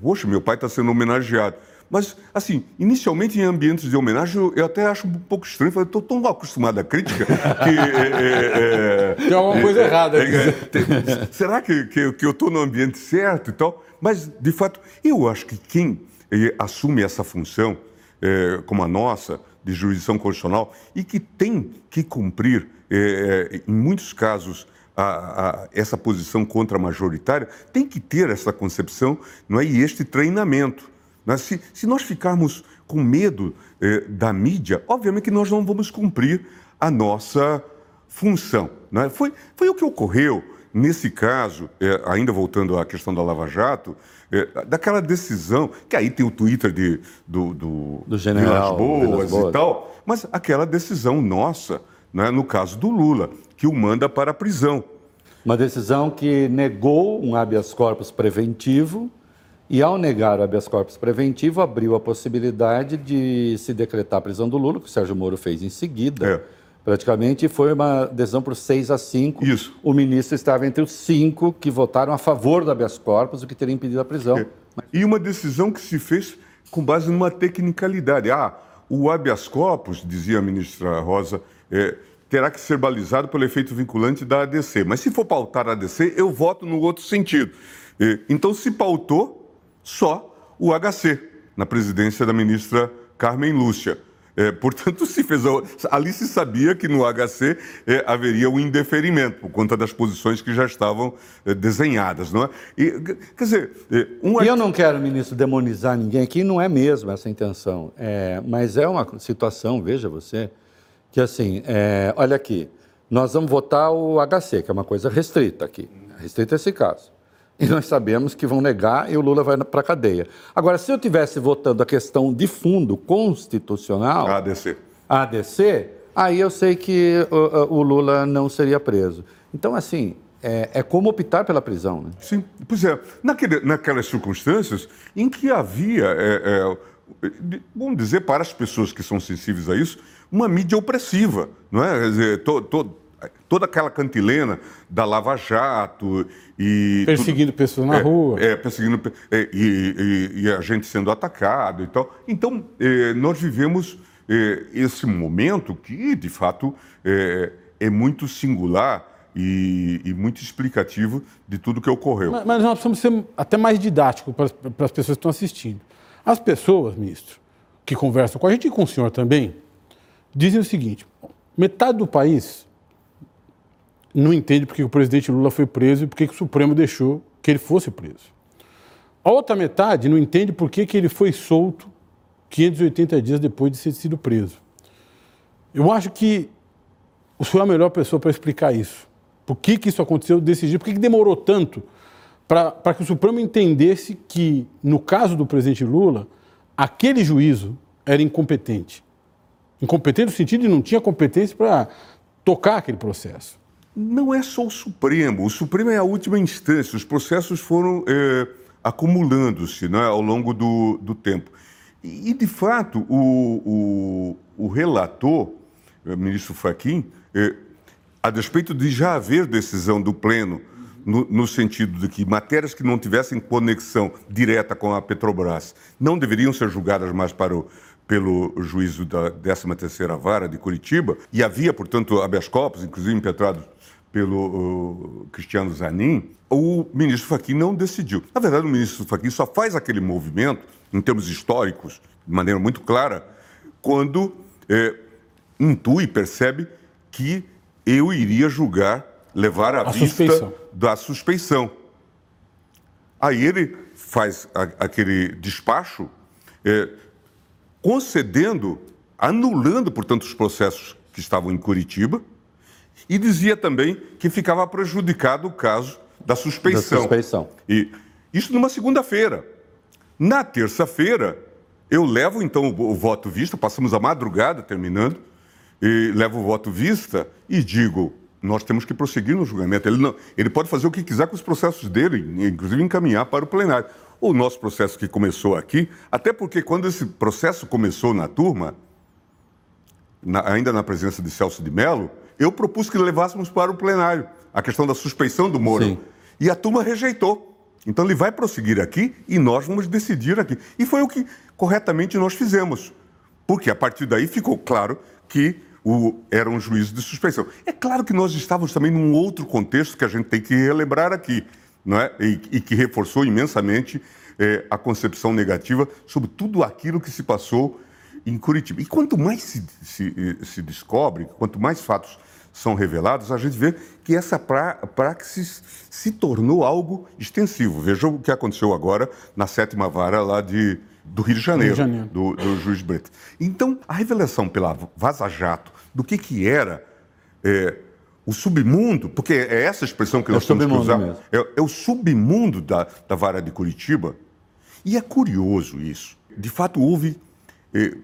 Poxa, meu pai está sendo homenageado. Mas, assim, inicialmente em ambientes de homenagem, eu, eu até acho um pouco estranho. Eu estou tão acostumado à crítica que. É, é, Tem alguma coisa errada. É, será que, que, que eu estou no ambiente certo e tal? Mas, de fato, eu acho que quem eh, assume essa função, eh, como a nossa, de jurisdição constitucional, e que tem que cumprir, eh, em muitos casos, a, a, essa posição contra-majoritária, tem que ter essa concepção não é? e este treinamento. Se, se, nós ficarmos com medo da mídia, obviamente que nós não vamos cumprir a nossa função. Né? Foi, foi o que ocorreu Nesse caso, é, ainda voltando à questão da Lava Jato, é, daquela decisão, que aí tem o Twitter de, do, do, do general Boas, Boas, e tal, mas aquela decisão nossa, né, no caso do Lula, que o manda para a prisão. Uma decisão que negou um habeas corpus preventivo e, ao negar o habeas corpus preventivo, abriu a possibilidade de se decretar a prisão do Lula, que o Sérgio Moro fez em seguida. É Praticamente foi uma decisão por 6 a 5. Isso. O ministro estava entre os cinco que votaram a favor do habeas corpus, o que teria impedido a prisão. É. E uma decisão que se fez com base numa tecnicalidade. Ah, o habeas corpus, dizia a ministra Rosa, é, terá que ser balizado pelo efeito vinculante da ADC. Mas se for pautar a ADC, eu voto no outro sentido. É, então se pautou só o HC, na presidência da ministra Carmen Lúcia. É, portanto, se fez ali se sabia que no HC é, haveria um indeferimento por conta das posições que já estavam é, desenhadas, não é? E, quer dizer, é, um... e eu não quero, ministro, demonizar ninguém aqui, não é mesmo essa a intenção, é, mas é uma situação, veja você, que assim, é, olha aqui, nós vamos votar o HC, que é uma coisa restrita aqui, restrita esse caso e nós sabemos que vão negar e o Lula vai para a cadeia. Agora, se eu tivesse votando a questão de fundo constitucional, a ADC, a ADC aí eu sei que o, o Lula não seria preso. Então, assim, é, é, como optar pela prisão. Né? Sim, pois é. Naquele, naquelas circunstâncias em que havia, é, é, vamos dizer, para as pessoas que são sensíveis a isso, uma mídia opressiva, não é? Quer dizer, to, to, toda aquela cantilena da Lava Jato e perseguindo tudo, pessoas na é, rua, é, perseguindo é, e, e, e, a gente sendo atacado e tal. Então é, nós vivemos é, esse momento que de fato é, é muito singular e, e, muito explicativo de tudo que ocorreu. Mas, mas nós precisamos ser até mais didáticos para, para as pessoas que estão assistindo. As pessoas, ministro, que conversam com a gente e com o senhor também, dizem o seguinte: metade do país não entende porque o presidente Lula foi preso e porque o Supremo deixou que ele fosse preso. A outra metade não entende por que, que ele foi solto 580 dias depois de ter sido preso. Eu acho que o senhor é a melhor pessoa para explicar isso. Por que, que isso aconteceu desse jeito? Por que, que demorou tanto para que o Supremo entendesse que, no caso do presidente Lula, aquele juízo era incompetente? Incompetente no sentido de não tinha competência para tocar aquele processo não é só o Supremo. O Supremo é a última instância. Os processos foram é, acumulando-se né, ao longo do, do tempo. E, de fato, o, o, o relator, o ministro Fachin, é, a despeito de já haver decisão do Pleno, no, no, sentido de que matérias que não tivessem conexão direta com a Petrobras não deveriam ser julgadas mais para o, pelo juízo da 13ª Vara de Curitiba, e havia, portanto, habeas corpus, inclusive impetrado pelo Cristiano Zanin, o ministro Fachin não decidiu. Na verdade, o ministro Fachin só faz aquele movimento, em termos históricos, de maneira muito clara, quando é, intui, percebe que eu iria julgar, levar à a vista suspeição. da suspeição. Aí ele faz a, aquele despacho é, concedendo anulando, portanto, os processos que estavam em Curitiba, e dizia também que ficava prejudicado o caso da suspeição. Da suspeição. E isso numa segunda-feira. Na terça-feira, eu levo então o, voto vista, passamos a madrugada terminando, e levo o voto vista e digo: nós temos que prosseguir no julgamento. Ele, não, ele pode fazer o que quiser com os processos dele, inclusive encaminhar para o plenário. O nosso processo que começou aqui, até porque quando esse processo começou na turma, na, ainda na presença de Celso de Mello, eu propus que levássemos para o plenário a questão da suspeição do Moro. Sim. E a turma rejeitou. Então ele vai prosseguir aqui e nós vamos decidir aqui. E foi o que corretamente nós fizemos. Porque a partir daí ficou claro que o, era um juízo de suspeição. É claro que nós estávamos também num outro contexto que a gente tem que relembrar aqui, não é? e, e que reforçou imensamente é, a concepção negativa sobre tudo aquilo que se passou em Curitiba. E quanto mais se, se, se descobre, quanto mais fatos são revelados, a gente vê que essa pra, praxis se tornou algo extensivo. Veja o que aconteceu agora na sétima vara lá de, do Rio de Janeiro, Rio de Janeiro. Do, do juiz Brito. Então, a revelação pela Vaza Jato do que, que era é, o submundo, porque é essa expressão que É nós o temos que usar, é, é o submundo da, da vara de Curitiba. E é curioso isso. De fato, houve eh,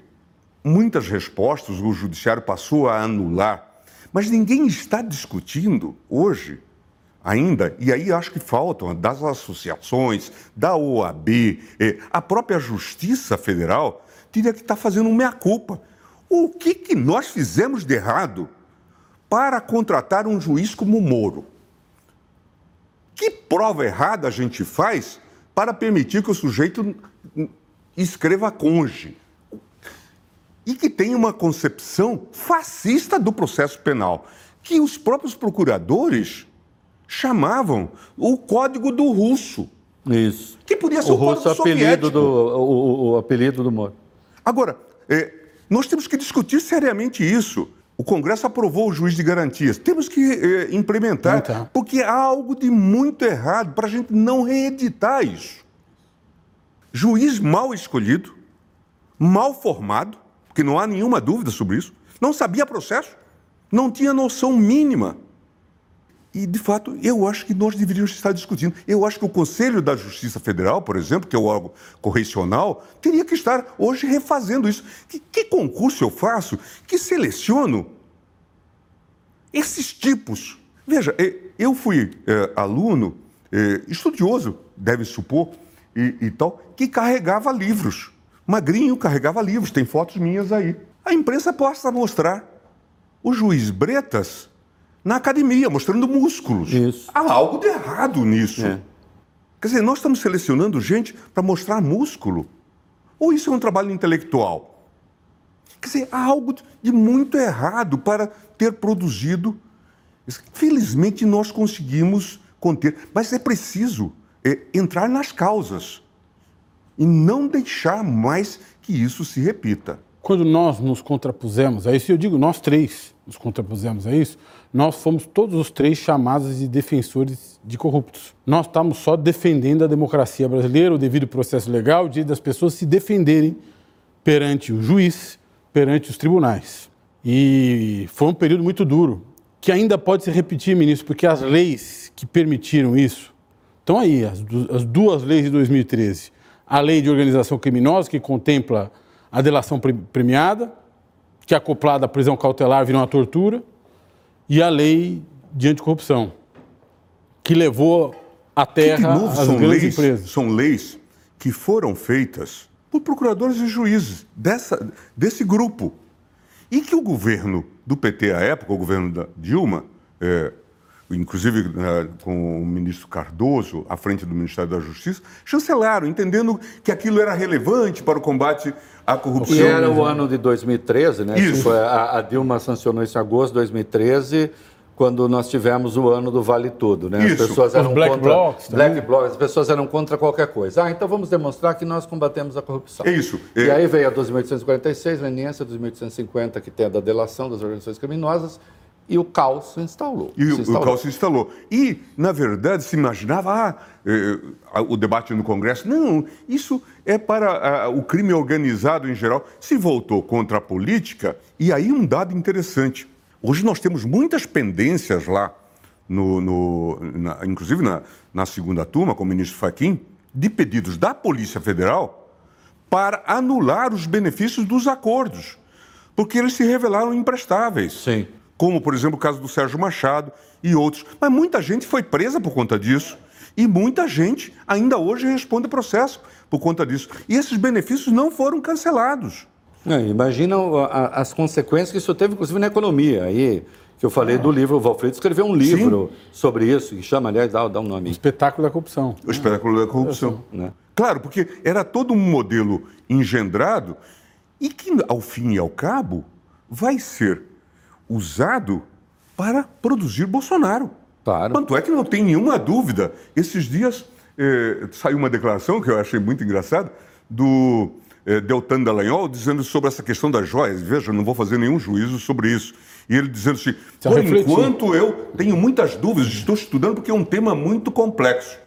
muitas respostas, o judiciário passou a anular, mas ninguém está discutindo hoje ainda, e aí acho que faltam das associações, da OAB, eh, a própria Justiça Federal teria que estar fazendo um meia-culpa. O que, que nós fizemos de errado para contratar um juiz como o Moro? Que prova errada a gente faz para permitir que o sujeito escreva conge? E que tem uma concepção fascista do processo penal, que os próprios procuradores chamavam o código do russo, Isso. que podia ser O o, russo código apelido soviético. do, o, o- apelido do Moro. Agora, é, nós temos que discutir seriamente isso. O Congresso aprovou o juiz de garantias. Temos que é, implementar, Implementar. porque há algo de muito errado para a gente não reeditar isso. Juiz mal escolhido, mal formado, porque não há nenhuma dúvida sobre isso, não sabia processo, não tinha noção mínima. E, de fato, eu acho que nós deveríamos estar discutindo. Eu acho que o Conselho da Justiça Federal, por exemplo, que é o órgão correcional, teria que estar hoje refazendo isso. Que, que concurso eu faço que seleciono esses tipos? Veja, eu fui eh, aluno, eh, estudioso, deve supor, e, e tal, que carregava livros. Magrinho carregava livros, tem fotos minhas aí. A imprensa possa mostrar o juiz Bretas na academia, mostrando músculos. Isso. Há algo de errado nisso. É. Quer dizer, nós estamos selecionando gente para mostrar músculo? Ou isso é um trabalho intelectual? Quer dizer, há algo de muito errado para ter produzido. Felizmente nós conseguimos conter, mas é preciso é, entrar nas causas e não deixar mais que isso se repita. Quando nós nos contrapusemos a isso, eu digo nós três nos contrapusemos a isso, nós fomos todos os três chamados de defensores de corruptos. Nós estamos só defendendo a democracia brasileira, o devido processo legal, o direito das pessoas se defenderem perante o juiz, perante os tribunais. E foi um período muito duro, que ainda pode se repetir, ministro, porque as leis que permitiram isso estão aí, as duas leis de 2013. A lei de organização criminosa, que contempla a delação pre- premiada, que é acoplada à prisão cautelar vira uma tortura, e a lei de anticorrupção, que levou à Que, terra novo, as grandes leis, empresas. são leis que foram feitas por procuradores e juízes dessa, desse grupo. E que o governo do PT à época, o governo da Dilma, é, inclusive né, com o ministro Cardoso à frente do Ministério da Justiça, chancelaram, entendendo que aquilo era relevante para o combate à corrupção. E era o ano de 2013, né? Isso. Tipo, a, a Dilma sancionou isso em agosto de 2013, quando nós tivemos o ano do Vale Tudo, né? As Isso. pessoas eram Os black contra blocs também. black blocs, as pessoas eram contra qualquer coisa. Ah, então vamos demonstrar que nós combatemos a corrupção. É isso. E É- aí veio a 12.846, leniência 2.850, que tem a da delação das organizações criminosas, e o caos se instalou. E se o- o instalou. caos se instalou. E, na verdade, se imaginava ah, eh, ah, o debate no Congresso. Não, isso é para ah, o crime organizado em geral. Se voltou contra a política, e aí um dado interessante. Hoje nós temos muitas pendências lá, no, no- na- inclusive na, na segunda turma, com o ministro Fachin, de pedidos da Polícia Federal para anular os benefícios dos acordos, porque eles se revelaram imprestáveis. Sim. Como, por exemplo, o caso do Sérgio Machado e outros. Mas muita gente foi presa por conta disso. E muita gente ainda hoje responde processo por conta disso. E esses benefícios não foram cancelados. Não, imagina o- as consequências que isso teve, inclusive, na economia. Aí, que eu falei do livro, o Valfredo escreveu um livro sobre isso, que chama, aliás, dá, dá um nome. Espetáculo da corrupção. O espetáculo da corrupção. Né? Claro, porque era todo um modelo engendrado e que, ao fim e ao cabo, vai ser usado para produzir Bolsonaro. Claro. Tanto é que não tem nenhuma dúvida. Esses dias eh, saiu uma declaração que eu achei muito engraçada do eh, Deltan Dallagnol dizendo sobre essa questão das joias. Veja, não vou fazer nenhum juízo sobre isso. E ele dizendo assim, por enquanto eu tenho muitas dúvidas, estou estudando porque é um tema muito complexo.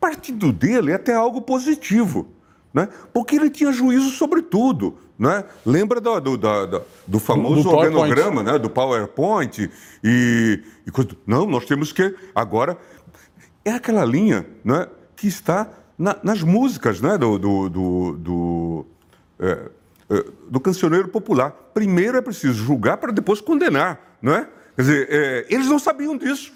Partido dele é até algo positivo, né? porque ele tinha juízo sobre tudo. Né? Lembra do, do, da- do famoso do organograma, né? do PowerPoint e, e. Não, nós temos que agora é aquela linha né? que está na- nas músicas né? do, do, do, do, é, é, do cancioneiro popular. Primeiro é preciso julgar para depois condenar. Não é? Quer dizer, é, eles não sabiam disso.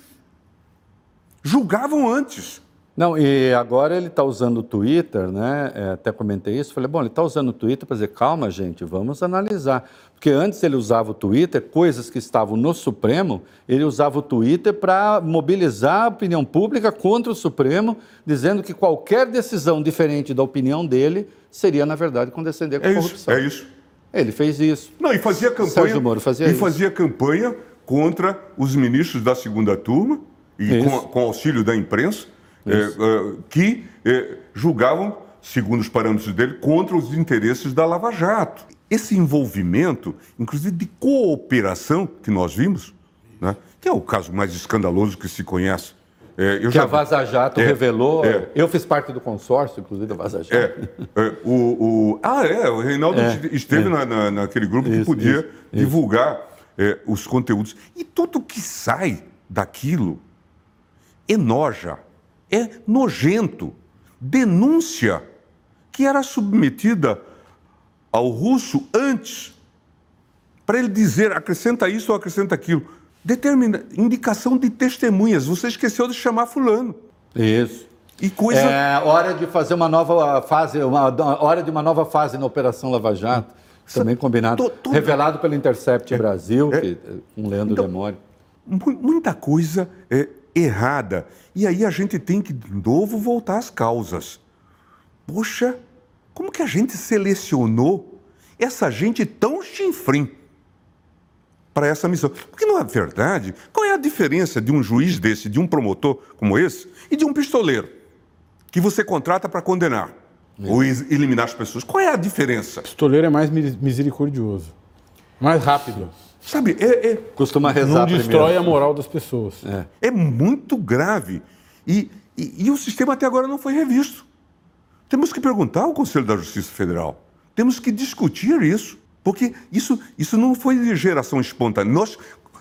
Julgavam antes. Não, e agora ele está usando o Twitter, né? É, até comentei isso. Falei, bom, ele está usando o Twitter para dizer, calma, gente, vamos analisar. Porque antes ele usava o Twitter, coisas que estavam no Supremo, ele usava o Twitter para mobilizar a opinião pública contra o Supremo, dizendo que qualquer decisão diferente da opinião dele seria, na verdade, condescender com É a isso, corrupção. é isso. Ele fez isso. Não, e fazia campanha. Sérgio Moro fazia e isso. fazia campanha contra os ministros da segunda turma e Isso. com, com auxílio da imprensa, é, é, que é, julgavam, segundo os parâmetros dele, contra os interesses da Lava Jato. Esse envolvimento, inclusive de cooperação que nós vimos, né, que é o caso mais escandaloso que se conhece. É, Que a Vaza Jato É, revelou. é. Eu fiz parte do consórcio, inclusive, da Vaza Jato. É, o, o- ah, é, o Reinaldo esteve na- na, naquele grupo que Isso, podia isso, divulgar é, os conteúdos. E tudo que sai daquilo enoja, é nojento, denúncia que era submetida ao russo antes, para ele dizer acrescenta isso ou acrescenta aquilo. Determina, indicação de testemunhas. Você esqueceu de chamar fulano. Isso. E coisa. É hora de fazer uma nova fase, uma hora de uma nova fase na Operação Lava Jato, também combinado, to- revelado pelo Intercept Brasil, é. que, com Leandro Então- Demore. Mu- muita coisa é, errada. E aí a gente tem que, de novo, voltar às causas. Poxa, como que a gente selecionou essa gente tão chinfrim para essa missão? Porque, não é verdade, qual é a diferença de um juiz desse, de um promotor como esse, e de um pistoleiro que você contrata para condenar ou ex- eliminar as pessoas? Qual é a diferença? Pistoleiro é mais mi- misericordioso. Mais rápido. Sabe, é- é, Costuma rezar Não destrói primeiro. a moral das pessoas. É muito grave. E, e- e o sistema até agora não foi revisto. Temos que perguntar ao Conselho da Justiça Federal. Temos que discutir isso. Porque isso, isso não foi de geração espontânea. Nós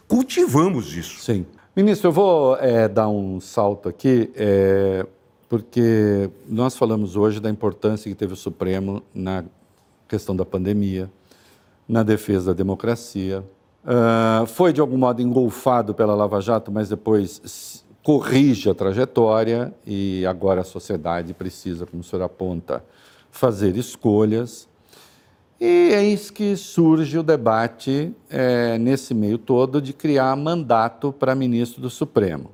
cultivamos isso. Sim. Ministro, eu vou é, dar um salto aqui, é, porque nós falamos hoje da importância que teve o Supremo na questão da pandemia, na defesa da democracia. Ah, foi, de algum modo, engolfado pela Lava Jato, mas depois corrige a trajetória e agora a sociedade precisa, como o senhor aponta, fazer escolhas. E é isso que surge o debate, eh, nesse meio todo, de criar mandato para ministro do Supremo.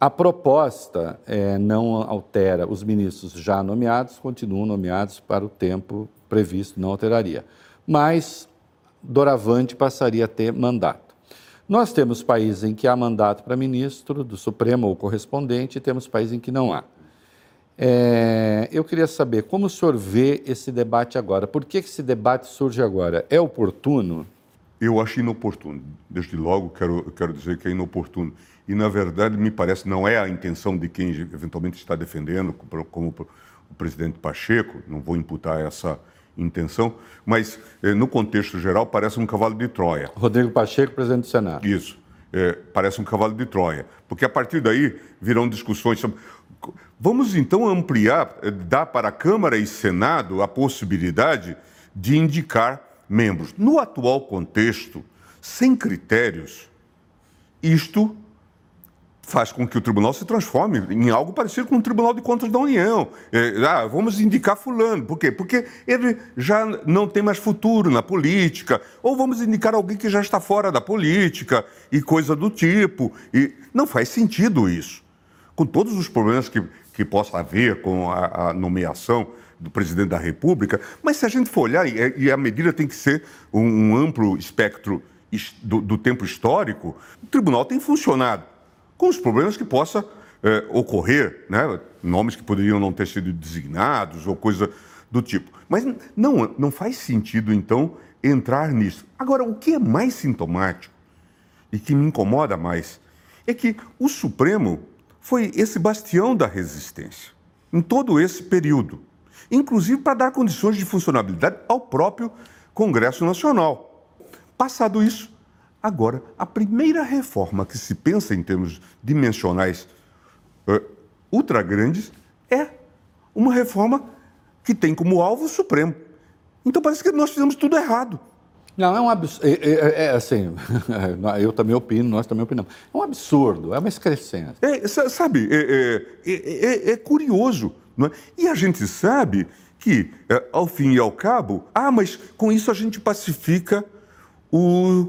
A proposta eh, não altera, os ministros já nomeados continuam nomeados para o tempo previsto, não alteraria. Mas, doravante, passaria a ter mandato. Nós temos países em que há mandato para ministro do Supremo ou correspondente, e temos países em que não há. É, eu queria saber como o senhor vê esse debate agora. Por que esse debate surge agora? É oportuno? Eu acho inoportuno. Desde logo, quero, quero dizer que é inoportuno. E, na verdade, me parece, não é a intenção de quem eventualmente está defendendo, como o presidente Pacheco, não vou imputar essa intenção, mas eh, no contexto geral parece um cavalo de Troia. Rodrigo Pacheco, presidente do Senado. Isso, é, parece um cavalo de Troia, porque a partir daí virão discussões sobre. Vamos então ampliar, eh, dar para a Câmara e Senado a possibilidade de indicar membros. No atual contexto, sem critérios, isto faz com que o tribunal se transforme em algo parecido com o Tribunal de Contas da União. É, ah, vamos indicar fulano. Por quê? Porque ele já não tem mais futuro na política. Ou vamos indicar alguém que já está fora da política e coisa do tipo. E não faz sentido isso. Com todos os problemas que, que possa haver com a, a nomeação do presidente da República, mas se a gente for olhar, e, e a medida tem que ser um, um amplo espectro do, do tempo histórico, o tribunal tem funcionado com os problemas que possa é, ocorrer, né? nomes que poderiam não ter sido designados ou coisa do tipo. Mas não, não faz sentido, então, entrar nisso. Agora, o que é mais sintomático e que me incomoda mais é que o Supremo foi esse bastião da resistência em todo esse período, inclusive para dar condições de funcionabilidade ao próprio Congresso Nacional. Passado isso, Agora, a primeira reforma que se pensa em termos dimensionais uh, ultra grandes é uma reforma que tem como alvo o Supremo. Então parece que nós fizemos tudo errado. Não, é um absurdo. É, é, é, assim, eu também opino, nós também opinamos. É um absurdo, é uma excrescência. É, sabe, é, é, é, é curioso. Não é? E a gente sabe que, ao fim e ao cabo, ah, mas com isso a gente pacifica o,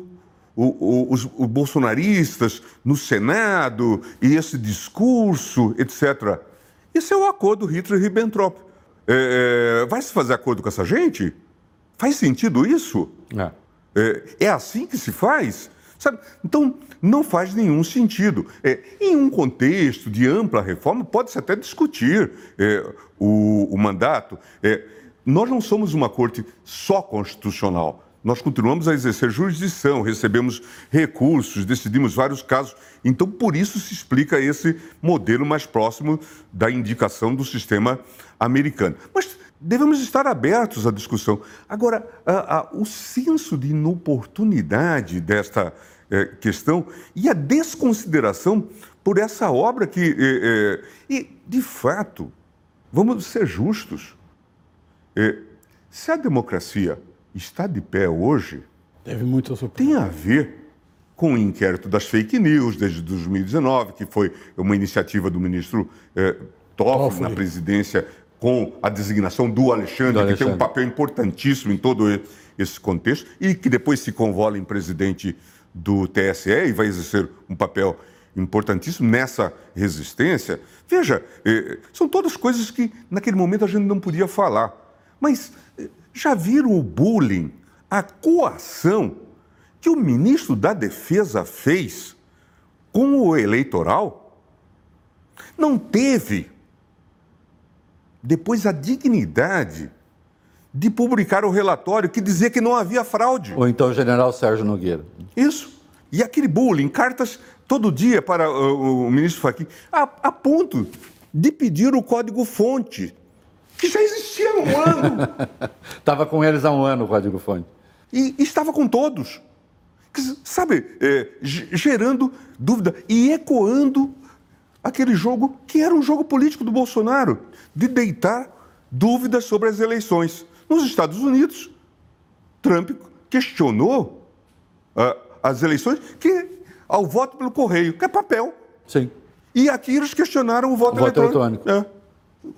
o, o, os, os bolsonaristas no Senado e esse discurso, etc. Isso é o acordo Hitler-Ribbentrop. É, é, vai se fazer acordo com essa gente? Faz sentido isso? É. É, é assim que se faz? Sabe? Então, não faz nenhum sentido. É, em um contexto de ampla reforma, pode-se até discutir é, o, o, mandato. É, nós não somos uma corte só constitucional. Nós continuamos a exercer jurisdição, recebemos recursos, decidimos vários casos. Então, por isso se explica esse modelo mais próximo da indicação do sistema americano. Mas devemos estar abertos à discussão. Agora, a, a, o senso de inoportunidade desta é, questão e a desconsideração por essa obra que. É, é, e, de fato, vamos ser justos. se a democracia está de pé hoje Teve muito tem a ver com o inquérito das fake news desde 2019, que foi uma iniciativa do ministro eh, Toffoli, Toffoli, na presidência, com a designação do Alexandre, do Alexandre, que tem um papel importantíssimo em todo esse contexto, e que depois se convola em presidente do TSE e vai exercer um papel importantíssimo nessa resistência. Veja, eh, são todas coisas que naquele momento a gente não podia falar. Mas já viram o bullying, a coação que o ministro da Defesa fez com o eleitoral? Não teve, depois, a dignidade de publicar o relatório que dizia que não havia fraude. Ou então o general Sérgio Nogueira. Isso. E aquele bullying, cartas todo dia para o, o ministro Fachin, a, a ponto de pedir o código-fonte que já há um ano. Estava com eles há um ano o Código Fonte. E, e estava com todos. Sabe, é, gerando dúvida e ecoando aquele jogo que era um jogo político do Bolsonaro, de deitar dúvidas sobre as eleições. Nos Estados Unidos, Trump questionou uh, as eleições que ao voto pelo correio, que é papel. Sim. E aqui eles questionaram o voto, o voto eletrônico. eletrônico. É.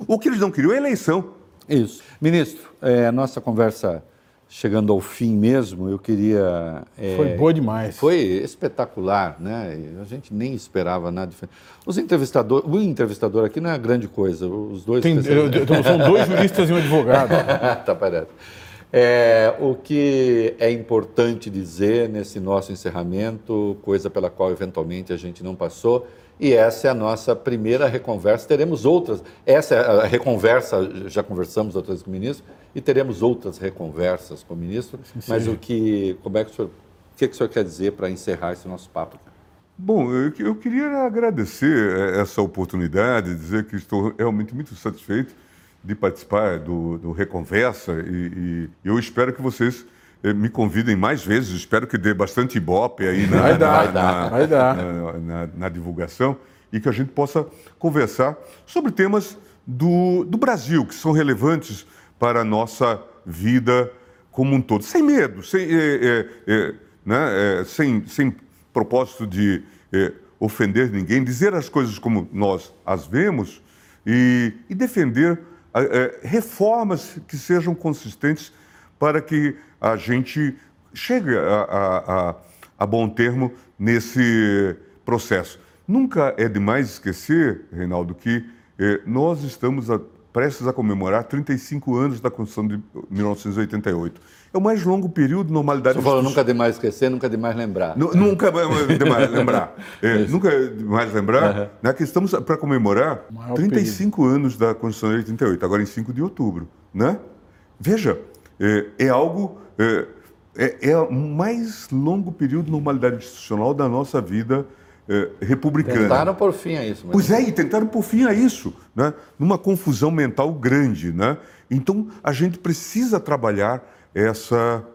O que eles não queriam é eleição. Isso. Ministro, é, a nossa conversa chegando ao fim mesmo, eu queria. É, foi boa demais. Foi espetacular, né? A gente nem esperava nada diferente. Os entrevistadores, o entrevistador aqui não é grande coisa, os dois. Tem, eu, eu, são dois juristas e um advogado. tá parado. É, o que é importante dizer nesse nosso encerramento, coisa pela qual eventualmente a gente não passou, e essa é a nossa primeira reconversa. Teremos outras. Essa é a reconversa, já conversamos outras com o ministro, e teremos outras reconversas com o ministro. Sim, sim. Mas o que. Como é que o senhor O que, que o senhor quer dizer para encerrar esse nosso papo? Bom, eu, eu queria agradecer eh, essa oportunidade, dizer que estou realmente muito satisfeito de participar do, do Reconversa e, e eu espero que vocês me convidem mais vezes, espero que dê bastante ibope aí na, Vai dar, na- vai dar, na- na- divulgação e que a gente possa conversar sobre temas do, do Brasil que são relevantes para a nossa vida como um todo, sem medo, sem, eh, eh, eh, né, eh, sem, sem propósito de eh, ofender ninguém, dizer as coisas como nós as vemos e, e defender reformas que sejam consistentes para que a gente chegue a, a- a- a bom termo nesse processo. Nunca é demais esquecer, Reinaldo, que eh, nós estamos a- prestes a comemorar 35 anos da Constituição de 1988. É o mais longo período de normalidade Você falou nunca é demais esquecer, nunca é demais lembrar. Nu- Nunca é demais lembrar. É, nunca é demais lembrar né, que estamos para comemorar Maior 35 anos da Constituição de 88, agora em 5 de outubro. Né? Veja, é, é algo. É, é, é o mais longo período de normalidade institucional da nossa vida é, republicana. Tentaram por fim a isso. Mas... Pois é, e tentaram por fim a isso, né? numa confusão mental grande. Né? Então, a gente precisa trabalhar essa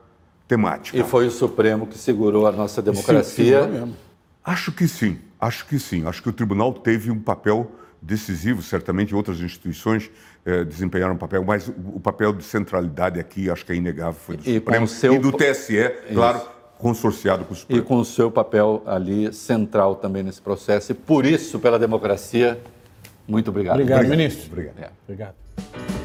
temática. E foi o Supremo que segurou a nossa democracia. mesmo. Acho que sim, acho que sim. Acho que o tribunal teve um papel decisivo, certamente outras instituições eh, desempenharam um papel, mas o, o papel de centralidade aqui, acho que é inegável, foi do E Supremo o seu- e do TSE, claro, consorciado com o E Supremo. com o seu papel ali central também nesse processo. E por isso, pela democracia, muito obrigado. Obrigado, ministro. Obrigado. Obrigado.